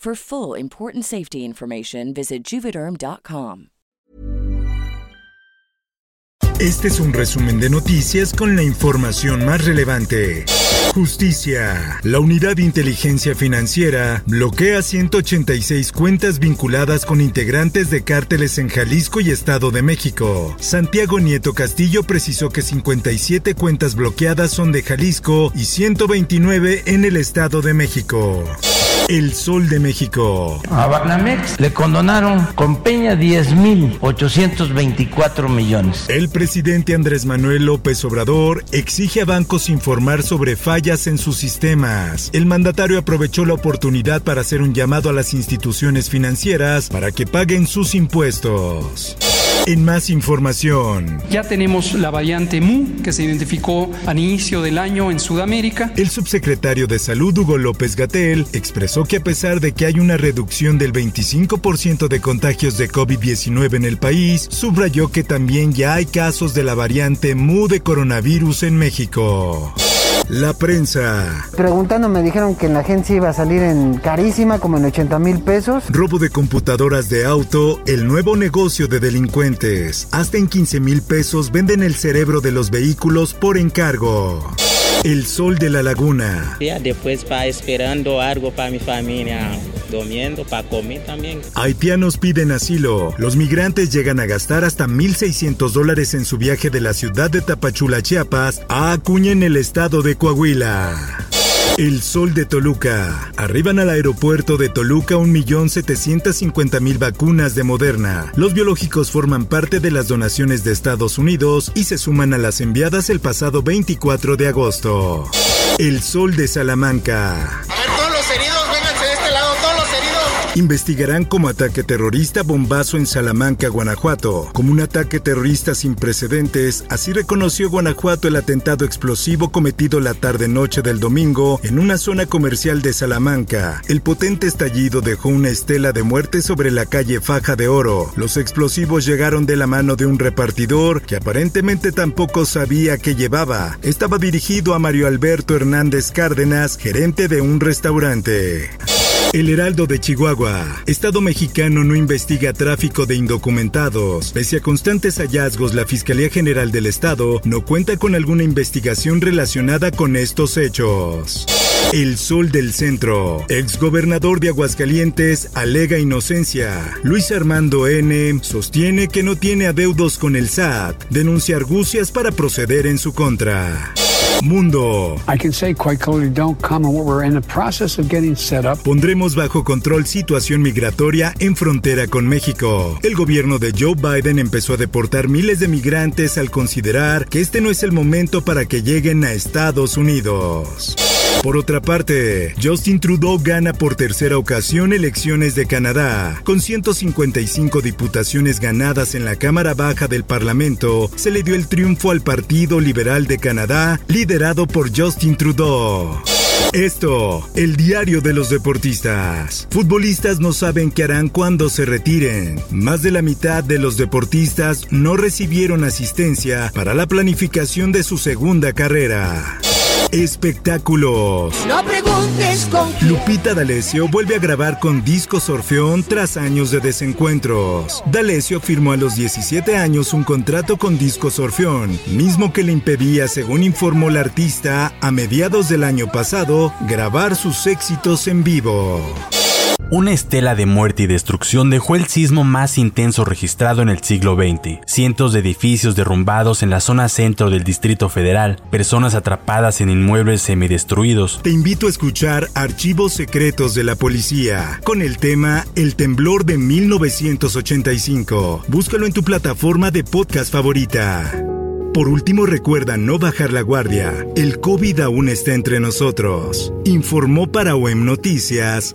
For full important safety information, visit juvederm.com. Este es un resumen de noticias con la información más relevante. Justicia. La Unidad de Inteligencia Financiera bloquea 186 cuentas vinculadas con integrantes de cárteles en Jalisco y Estado de México. Santiago Nieto Castillo precisó que 57 cuentas bloqueadas son de Jalisco y 129 en el Estado de México. El Sol de México. A Banamex le condonaron con Peña 10.824 millones. El presidente Andrés Manuel López Obrador exige a bancos informar sobre fallas en sus sistemas. El mandatario aprovechó la oportunidad para hacer un llamado a las instituciones financieras para que paguen sus impuestos. En más información. Ya tenemos la variante Mu que se identificó al inicio del año en Sudamérica. El subsecretario de Salud Hugo López Gatel expresó que a pesar de que hay una reducción del 25% de contagios de COVID-19 en el país, subrayó que también ya hay casos de la variante Mu de coronavirus en México. La prensa. Preguntando me dijeron que en la agencia iba a salir en carísima, como en 80 mil pesos. Robo de computadoras de auto, el nuevo negocio de delincuentes. Hasta en 15 mil pesos venden el cerebro de los vehículos por encargo. El sol de la laguna. Ya después va esperando algo para mi familia, durmiendo, para comer también. Haitianos piden asilo. Los migrantes llegan a gastar hasta 1.600 dólares en su viaje de la ciudad de Tapachula, Chiapas, a Acuña en el estado de Coahuila. El Sol de Toluca. Arriban al aeropuerto de Toluca 1.750.000 vacunas de Moderna. Los biológicos forman parte de las donaciones de Estados Unidos y se suman a las enviadas el pasado 24 de agosto. El Sol de Salamanca. Investigarán como ataque terrorista bombazo en Salamanca, Guanajuato. Como un ataque terrorista sin precedentes, así reconoció Guanajuato el atentado explosivo cometido la tarde-noche del domingo en una zona comercial de Salamanca. El potente estallido dejó una estela de muerte sobre la calle Faja de Oro. Los explosivos llegaron de la mano de un repartidor que aparentemente tampoco sabía qué llevaba. Estaba dirigido a Mario Alberto Hernández Cárdenas, gerente de un restaurante. El Heraldo de Chihuahua. Estado mexicano no investiga tráfico de indocumentados. Pese a constantes hallazgos, la Fiscalía General del Estado no cuenta con alguna investigación relacionada con estos hechos. El Sol del Centro. Exgobernador de Aguascalientes alega inocencia. Luis Armando N. sostiene que no tiene adeudos con el SAT. Denuncia argucias para proceder en su contra. Mundo. Pondremos bajo control situación migratoria en frontera con México. El gobierno de Joe Biden empezó a deportar miles de migrantes al considerar que este no es el momento para que lleguen a Estados Unidos. Por otra parte, Justin Trudeau gana por tercera ocasión elecciones de Canadá. Con 155 diputaciones ganadas en la Cámara Baja del Parlamento, se le dio el triunfo al Partido Liberal de Canadá, liderado por Justin Trudeau. Esto, el diario de los deportistas. Futbolistas no saben qué harán cuando se retiren. Más de la mitad de los deportistas no recibieron asistencia para la planificación de su segunda carrera. Espectáculos. No preguntes con Lupita D'Alessio vuelve a grabar con Disco Orfeón tras años de desencuentros. D'Alessio firmó a los 17 años un contrato con Disco Orfeón, mismo que le impedía, según informó la artista, a mediados del año pasado, grabar sus éxitos en vivo. Una estela de muerte y destrucción dejó el sismo más intenso registrado en el siglo XX. Cientos de edificios derrumbados en la zona centro del Distrito Federal, personas atrapadas en inmuebles semidestruidos. Te invito a escuchar Archivos Secretos de la Policía con el tema El temblor de 1985. Búscalo en tu plataforma de podcast favorita. Por último, recuerda no bajar la guardia. El COVID aún está entre nosotros. Informó para OEM Noticias